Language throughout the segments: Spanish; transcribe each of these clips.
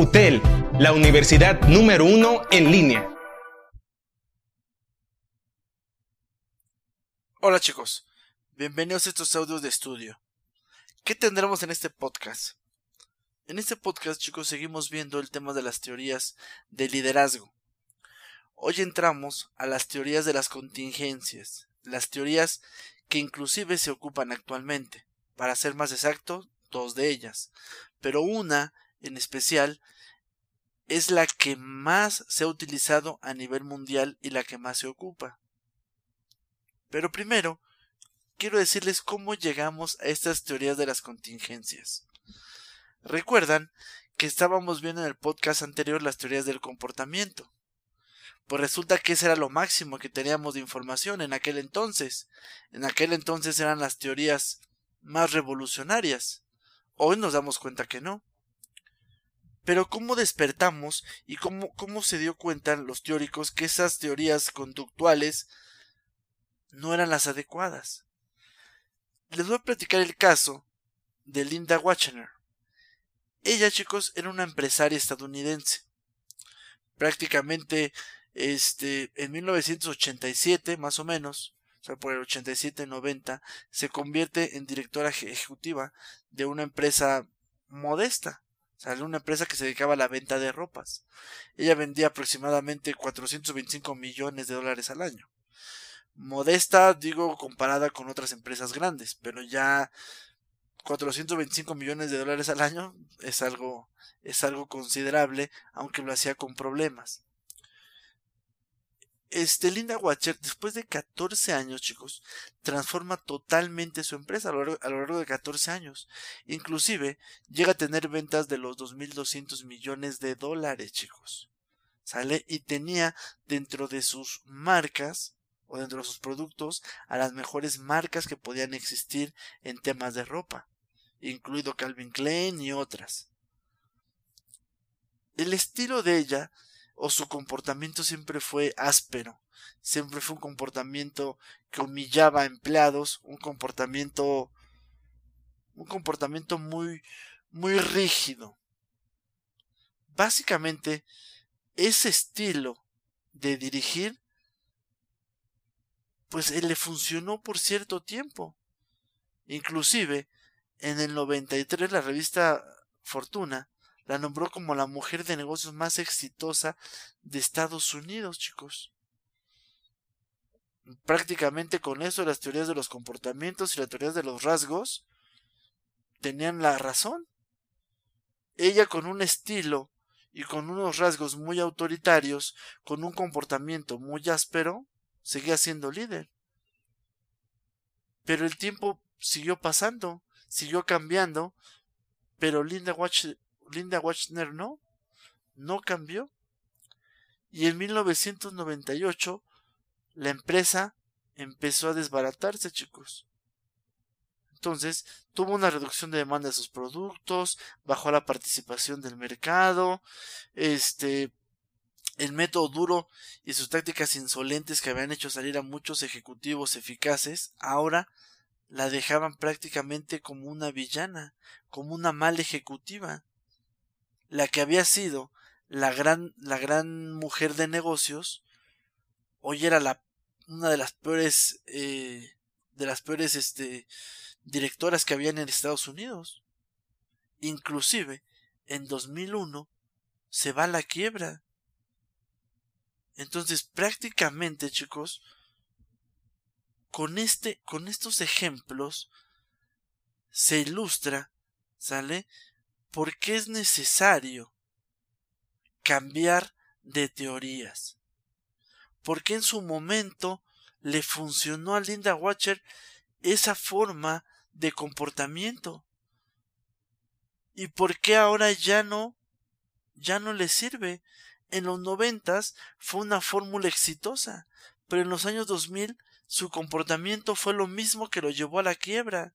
UTEL, la universidad número uno en línea. Hola chicos, bienvenidos a estos audios de estudio. ¿Qué tendremos en este podcast? En este podcast chicos seguimos viendo el tema de las teorías de liderazgo. Hoy entramos a las teorías de las contingencias, las teorías que inclusive se ocupan actualmente. Para ser más exacto, dos de ellas, pero una en especial es la que más se ha utilizado a nivel mundial y la que más se ocupa. Pero primero, quiero decirles cómo llegamos a estas teorías de las contingencias. Recuerdan que estábamos viendo en el podcast anterior las teorías del comportamiento. Pues resulta que ese era lo máximo que teníamos de información en aquel entonces. En aquel entonces eran las teorías más revolucionarias. Hoy nos damos cuenta que no. Pero ¿cómo despertamos y cómo, cómo se dio cuenta los teóricos que esas teorías conductuales no eran las adecuadas? Les voy a platicar el caso de Linda Wachner. Ella, chicos, era una empresaria estadounidense. Prácticamente, este, en 1987, más o menos, o sea, por el 87-90, se convierte en directora ejecutiva de una empresa modesta, o sea, una empresa que se dedicaba a la venta de ropas. Ella vendía aproximadamente 425 millones de dólares al año. Modesta, digo, comparada con otras empresas grandes, pero ya 425 millones de dólares al año es algo, es algo considerable, aunque lo hacía con problemas. Este, Linda Watcher, después de 14 años, chicos, transforma totalmente su empresa a lo, largo, de 14 años. Inclusive, llega a tener ventas de los 2.200 millones de dólares, chicos. ¿Sale? Y tenía dentro de sus marcas o dentro de sus productos a las mejores marcas que podían existir en temas de ropa, incluido Calvin Klein y otras. El estilo de ella o su comportamiento siempre fue áspero, siempre fue un comportamiento que humillaba a empleados, un comportamiento un comportamiento muy muy rígido. Básicamente ese estilo de dirigir pues él le funcionó por cierto tiempo. Inclusive en el 93 la revista Fortuna la nombró como la mujer de negocios más exitosa de Estados Unidos, chicos. Prácticamente con eso las teorías de los comportamientos y las teorías de los rasgos tenían la razón. Ella con un estilo y con unos rasgos muy autoritarios, con un comportamiento muy áspero, seguía siendo líder. Pero el tiempo siguió pasando, siguió cambiando, pero Linda Watch Linda Wachner no, no cambió. Y en 1998 la empresa empezó a desbaratarse, chicos. Entonces, tuvo una reducción de demanda de sus productos, bajó la participación del mercado, este, el método duro y sus tácticas insolentes que habían hecho salir a muchos ejecutivos eficaces, ahora la dejaban prácticamente como una villana, como una mala ejecutiva la que había sido la gran, la gran mujer de negocios, hoy era la, una de las peores, eh, de las peores, este, directoras que habían en Estados Unidos. Inclusive, en 2001, se va a la quiebra. Entonces, prácticamente, chicos, con este, con estos ejemplos, se ilustra, ¿sale? ¿Por qué es necesario cambiar de teorías? ¿Por qué en su momento le funcionó a Linda Watcher esa forma de comportamiento? ¿Y por qué ahora ya no, ya no le sirve? En los noventas fue una fórmula exitosa, pero en los años 2000 su comportamiento fue lo mismo que lo llevó a la quiebra.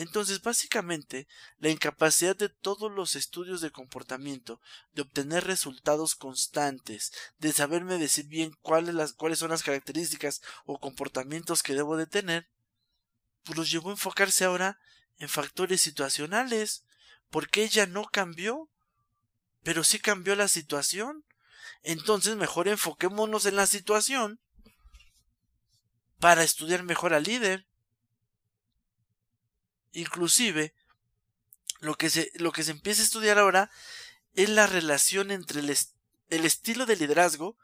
Entonces, básicamente, la incapacidad de todos los estudios de comportamiento de obtener resultados constantes, de saberme decir bien cuáles, las, cuáles son las características o comportamientos que debo de tener, pues los llevó a enfocarse ahora en factores situacionales, porque ella no cambió, pero sí cambió la situación. Entonces mejor enfoquémonos en la situación para estudiar mejor al líder. Inclusive, lo que se, lo que se empieza a estudiar ahora es la relación entre el, el estilo de liderazgo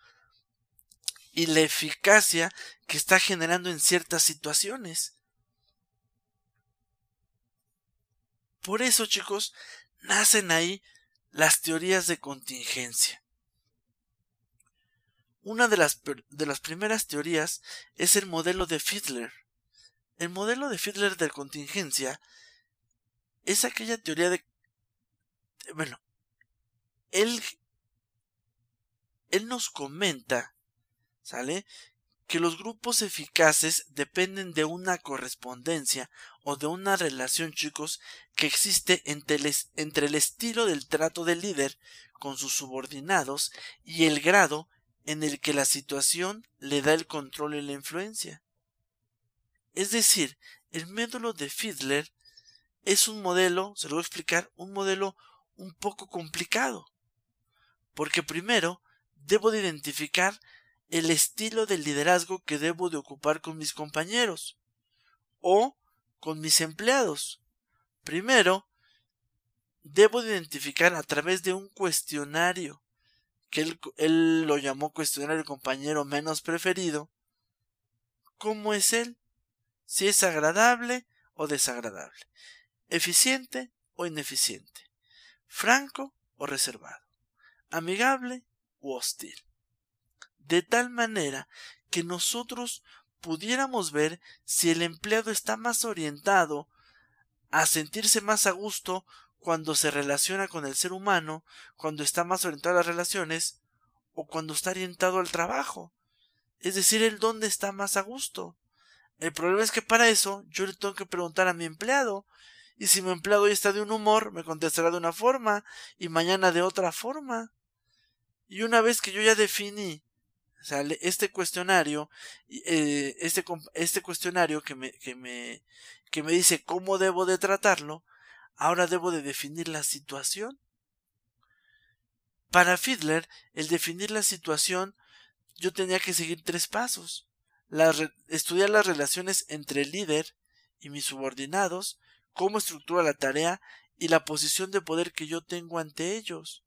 y la eficacia que está generando en ciertas situaciones. Por eso, chicos, nacen ahí las teorías de contingencia. Una de las, de las primeras teorías es el modelo de Fiedler. El modelo de Fiedler de contingencia es aquella teoría de... Bueno, él, él nos comenta, ¿sale? que los grupos eficaces dependen de una correspondencia o de una relación, chicos, que existe entre el, entre el estilo del trato del líder con sus subordinados y el grado en el que la situación le da el control y la influencia. Es decir, el método de Fiedler es un modelo, se lo voy a explicar, un modelo un poco complicado. Porque primero debo de identificar el estilo de liderazgo que debo de ocupar con mis compañeros o con mis empleados. Primero, debo de identificar a través de un cuestionario, que él, él lo llamó cuestionario compañero menos preferido, cómo es él, si es agradable o desagradable, eficiente o ineficiente, franco o reservado, amigable u hostil de tal manera que nosotros pudiéramos ver si el empleado está más orientado a sentirse más a gusto cuando se relaciona con el ser humano, cuando está más orientado a las relaciones, o cuando está orientado al trabajo. Es decir, el dónde está más a gusto. El problema es que para eso yo le tengo que preguntar a mi empleado, y si mi empleado está de un humor, me contestará de una forma, y mañana de otra forma. Y una vez que yo ya definí este cuestionario, eh, este, este cuestionario que me, que, me, que me dice cómo debo de tratarlo, ahora debo de definir la situación. Para Fiedler, el definir la situación, yo tenía que seguir tres pasos. Estudiar las relaciones entre el líder y mis subordinados, cómo estructura la tarea y la posición de poder que yo tengo ante ellos.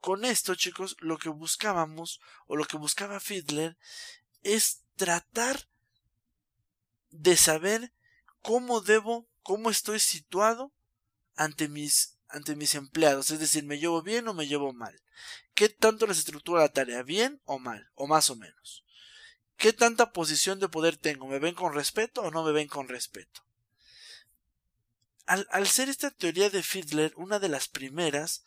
Con esto, chicos, lo que buscábamos, o lo que buscaba Fiedler, es tratar de saber cómo debo, cómo estoy situado ante mis, ante mis empleados. Es decir, ¿me llevo bien o me llevo mal? ¿Qué tanto les estructura la tarea? ¿Bien o mal? O más o menos. ¿Qué tanta posición de poder tengo? ¿Me ven con respeto o no me ven con respeto? Al, al ser esta teoría de Fiedler una de las primeras,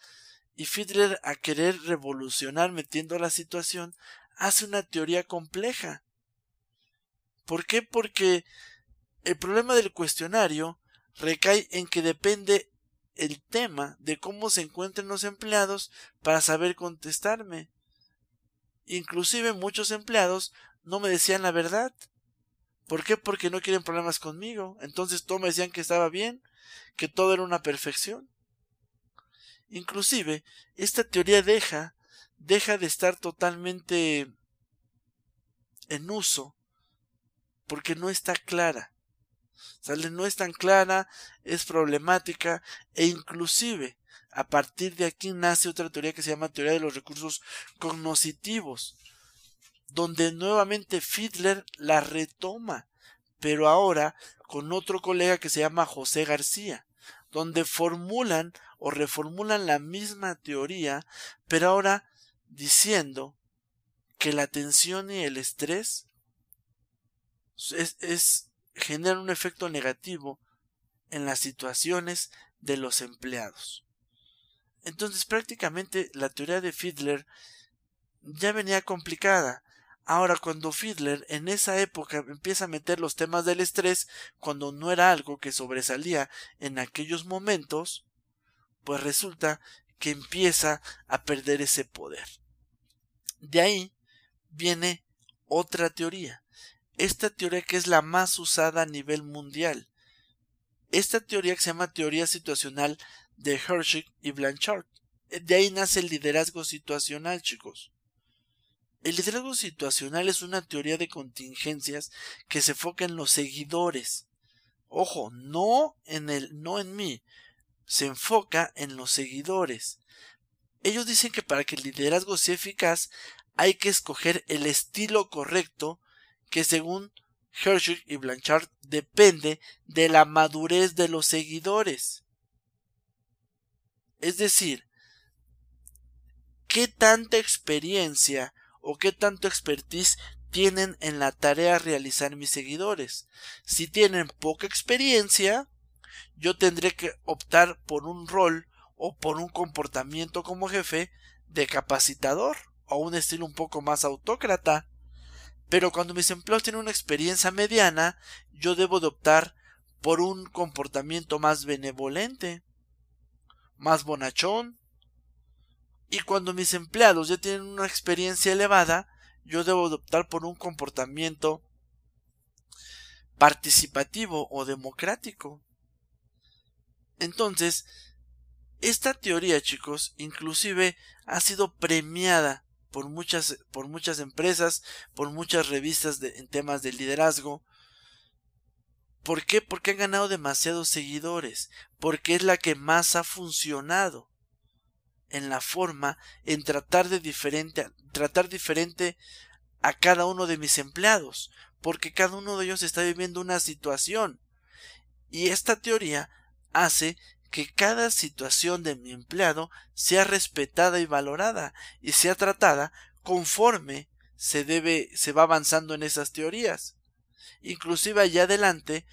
y Fiedler a querer revolucionar metiendo la situación hace una teoría compleja. ¿Por qué? Porque el problema del cuestionario recae en que depende el tema de cómo se encuentren los empleados para saber contestarme. Inclusive muchos empleados no me decían la verdad. ¿Por qué? Porque no quieren problemas conmigo. Entonces todos me decían que estaba bien, que todo era una perfección. Inclusive, esta teoría deja, deja de estar totalmente en uso porque no está clara. ¿Sale? No es tan clara, es problemática e inclusive a partir de aquí nace otra teoría que se llama teoría de los recursos cognoscitivos, donde nuevamente Fiedler la retoma, pero ahora con otro colega que se llama José García, donde formulan o reformulan la misma teoría, pero ahora diciendo que la tensión y el estrés es, es generan un efecto negativo en las situaciones de los empleados. Entonces prácticamente la teoría de Fiedler ya venía complicada. Ahora cuando Fiedler en esa época empieza a meter los temas del estrés cuando no era algo que sobresalía en aquellos momentos, pues resulta que empieza a perder ese poder. De ahí viene otra teoría. Esta teoría que es la más usada a nivel mundial. esta teoría que se llama teoría situacional de Hershey y Blanchard. De ahí nace el liderazgo situacional, chicos. El liderazgo situacional es una teoría de contingencias que se enfoca en los seguidores. Ojo, no en el, no en mí. Se enfoca en los seguidores. Ellos dicen que para que el liderazgo sea eficaz hay que escoger el estilo correcto que según Hershey y Blanchard depende de la madurez de los seguidores. Es decir, qué tanta experiencia o qué tanto expertise tienen en la tarea realizar mis seguidores. Si tienen poca experiencia, yo tendré que optar por un rol o por un comportamiento como jefe de capacitador o un estilo un poco más autócrata. Pero cuando mis empleados tienen una experiencia mediana, yo debo de optar por un comportamiento más benevolente, más bonachón. Y cuando mis empleados ya tienen una experiencia elevada, yo debo de optar por un comportamiento participativo o democrático. Entonces, esta teoría, chicos, inclusive ha sido premiada por muchas, por muchas empresas, por muchas revistas en temas de liderazgo. ¿Por qué? Porque han ganado demasiados seguidores, porque es la que más ha funcionado en la forma en tratar de diferente, tratar diferente a cada uno de mis empleados, porque cada uno de ellos está viviendo una situación. Y esta teoría hace que cada situación de mi empleado sea respetada y valorada y sea tratada conforme se debe se va avanzando en esas teorías. Inclusive allá adelante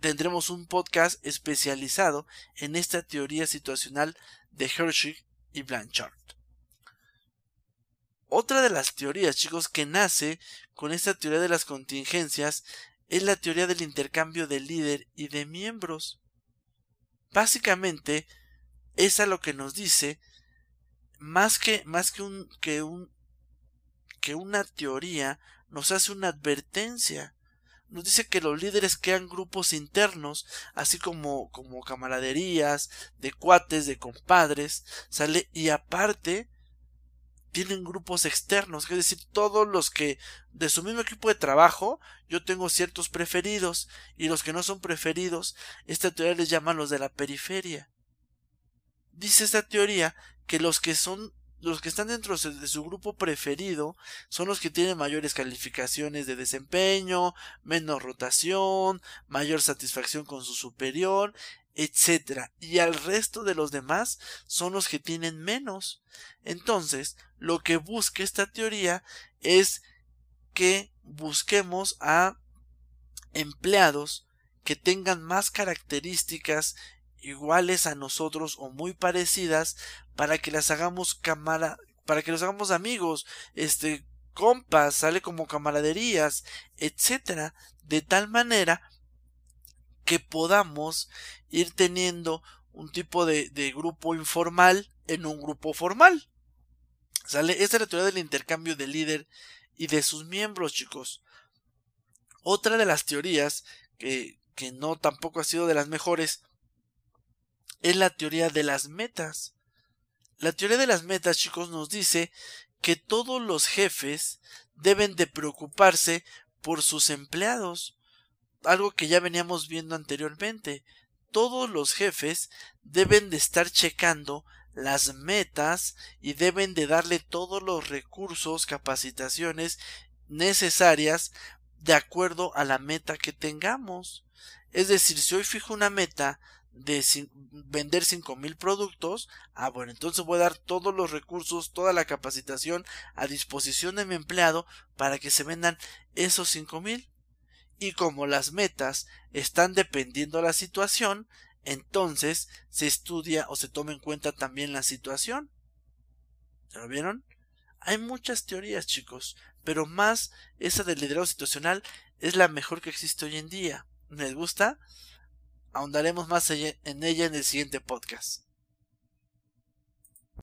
tendremos un podcast especializado en esta teoría situacional de Hershey y Blanchard. Otra de las teorías, chicos, que nace con esta teoría de las contingencias es la teoría del intercambio de líder y de miembros. Básicamente, es a lo que nos dice, más que, más que un, que un, que una teoría, nos hace una advertencia. Nos dice que los líderes crean grupos internos, así como, como camaraderías, de cuates, de compadres, sale, y aparte, tienen grupos externos, es decir, todos los que de su mismo equipo de trabajo, yo tengo ciertos preferidos y los que no son preferidos, esta teoría les llama los de la periferia. Dice esta teoría que los que son los que están dentro de su grupo preferido son los que tienen mayores calificaciones de desempeño, menos rotación, mayor satisfacción con su superior, etcétera, y al resto de los demás son los que tienen menos. Entonces, lo que busca esta teoría es que busquemos a empleados que tengan más características iguales a nosotros o muy parecidas para que las hagamos cámara para que los hagamos amigos, este compas, sale como camaraderías, etcétera, de tal manera que podamos ir teniendo un tipo de, grupo informal en un grupo formal. ¿Sale? Esta es la teoría del intercambio de líder y de sus miembros, chicos. Otra de las teorías que, que no tampoco ha sido de las mejores es la teoría de las metas. La teoría de las metas, chicos, nos dice que todos los jefes deben de preocuparse por sus empleados algo que ya veníamos viendo anteriormente. Todos los jefes deben de estar checando las metas y deben de darle todos los recursos, capacitaciones necesarias de acuerdo a la meta que tengamos. Es decir, si hoy fijo una meta de vender cinco mil productos, ah bueno, entonces voy a dar todos los recursos, toda la capacitación a disposición de mi empleado para que se vendan esos cinco mil y como las metas están dependiendo de la situación, entonces se estudia o se toma en cuenta también la situación. ¿Ya lo vieron? Hay muchas teorías, chicos, pero más esa del liderazgo situacional es la mejor que existe hoy en día. ¿Les gusta? Ahondaremos más en ella en el siguiente podcast.